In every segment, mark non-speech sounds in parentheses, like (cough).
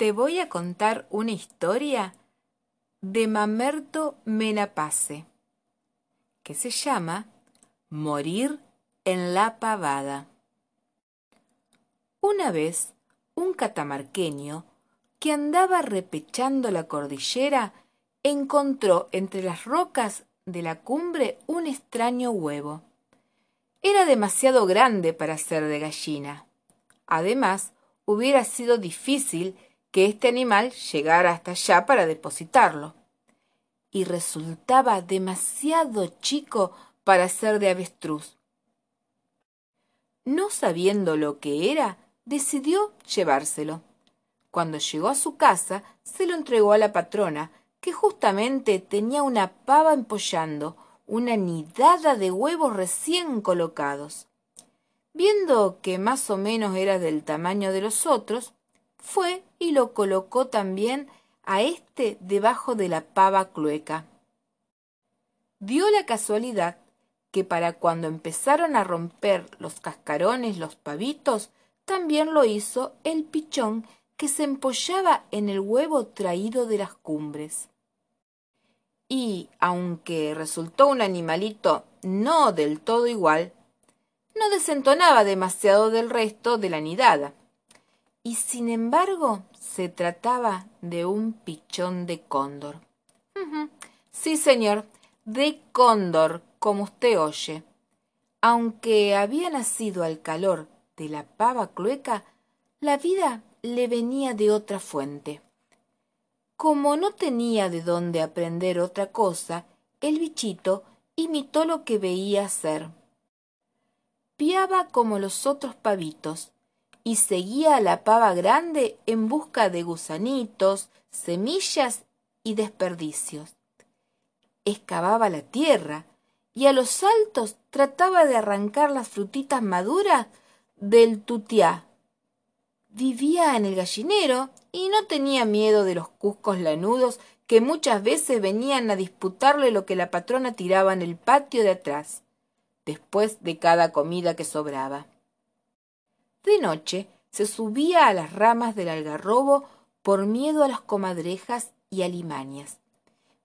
te voy a contar una historia de Mamerto Menapace, que se llama Morir en la pavada. Una vez, un catamarqueño que andaba repechando la cordillera encontró entre las rocas de la cumbre un extraño huevo. Era demasiado grande para ser de gallina. Además, hubiera sido difícil que este animal llegara hasta allá para depositarlo. Y resultaba demasiado chico para ser de avestruz. No sabiendo lo que era, decidió llevárselo. Cuando llegó a su casa, se lo entregó a la patrona, que justamente tenía una pava empollando, una nidada de huevos recién colocados. Viendo que más o menos era del tamaño de los otros, fue y lo colocó también a éste debajo de la pava clueca. Dio la casualidad que para cuando empezaron a romper los cascarones los pavitos, también lo hizo el pichón que se empollaba en el huevo traído de las cumbres. Y, aunque resultó un animalito no del todo igual, no desentonaba demasiado del resto de la nidada. Y sin embargo, se trataba de un pichón de cóndor. Sí, señor, de cóndor, como usted oye. Aunque había nacido al calor de la pava clueca, la vida le venía de otra fuente. Como no tenía de dónde aprender otra cosa, el bichito imitó lo que veía hacer. Piaba como los otros pavitos y seguía a la pava grande en busca de gusanitos, semillas y desperdicios. Excavaba la tierra y a los saltos trataba de arrancar las frutitas maduras del tutiá. Vivía en el gallinero y no tenía miedo de los cuscos lanudos que muchas veces venían a disputarle lo que la patrona tiraba en el patio de atrás, después de cada comida que sobraba. De noche se subía a las ramas del algarrobo por miedo a las comadrejas y alimañas.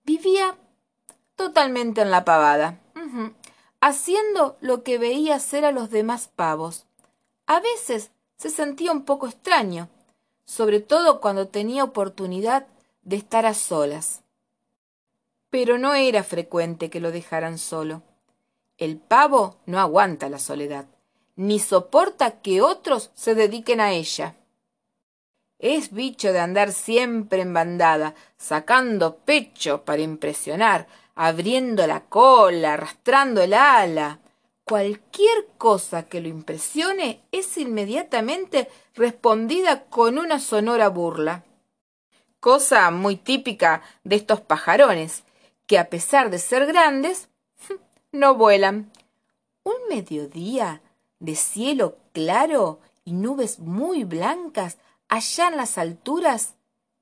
Vivía totalmente en la pavada, haciendo lo que veía hacer a los demás pavos. A veces se sentía un poco extraño, sobre todo cuando tenía oportunidad de estar a solas. Pero no era frecuente que lo dejaran solo. El pavo no aguanta la soledad, ni soporta que otros se dediquen a ella. Es bicho de andar siempre en bandada, sacando pecho para impresionar, abriendo la cola, arrastrando el ala. Cualquier cosa que lo impresione es inmediatamente respondida con una sonora burla. Cosa muy típica de estos pajarones, que a pesar de ser grandes, (laughs) no vuelan. Un mediodía de cielo claro y nubes muy blancas allá en las alturas,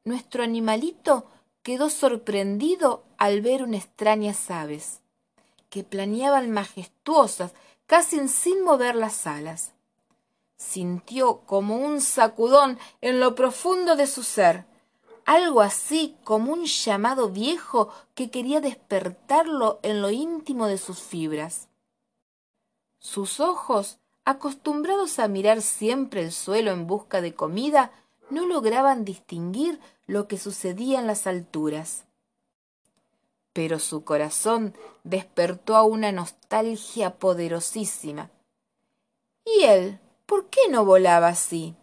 nuestro animalito quedó sorprendido al ver unas extrañas aves que planeaban majestuosas casi sin mover las alas. Sintió como un sacudón en lo profundo de su ser, algo así como un llamado viejo que quería despertarlo en lo íntimo de sus fibras. Sus ojos, acostumbrados a mirar siempre el suelo en busca de comida, no lograban distinguir lo que sucedía en las alturas. Pero su corazón despertó a una nostalgia poderosísima. ¿Y él? ¿Por qué no volaba así?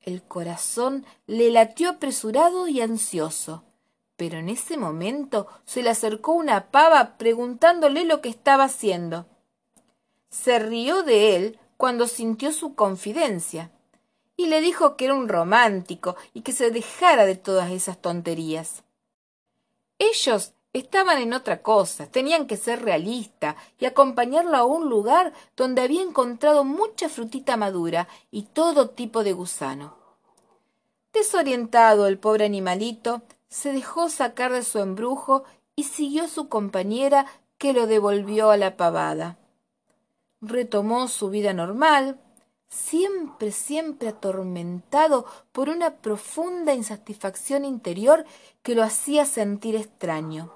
El corazón le latió apresurado y ansioso, pero en ese momento se le acercó una pava preguntándole lo que estaba haciendo. Se rió de él cuando sintió su confidencia y le dijo que era un romántico y que se dejara de todas esas tonterías. Ellos estaban en otra cosa, tenían que ser realistas y acompañarlo a un lugar donde había encontrado mucha frutita madura y todo tipo de gusano. Desorientado el pobre animalito, se dejó sacar de su embrujo y siguió su compañera que lo devolvió a la pavada. Retomó su vida normal, siempre, siempre atormentado por una profunda insatisfacción interior que lo hacía sentir extraño.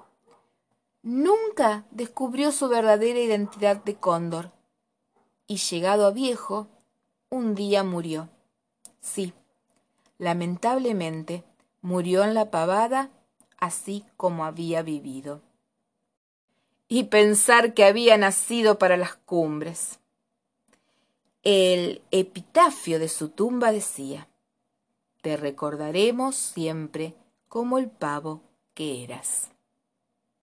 Nunca descubrió su verdadera identidad de cóndor, y llegado a viejo, un día murió. Sí, lamentablemente, murió en la pavada así como había vivido. Y pensar que había nacido para las cumbres. El epitafio de su tumba decía, Te recordaremos siempre como el pavo que eras.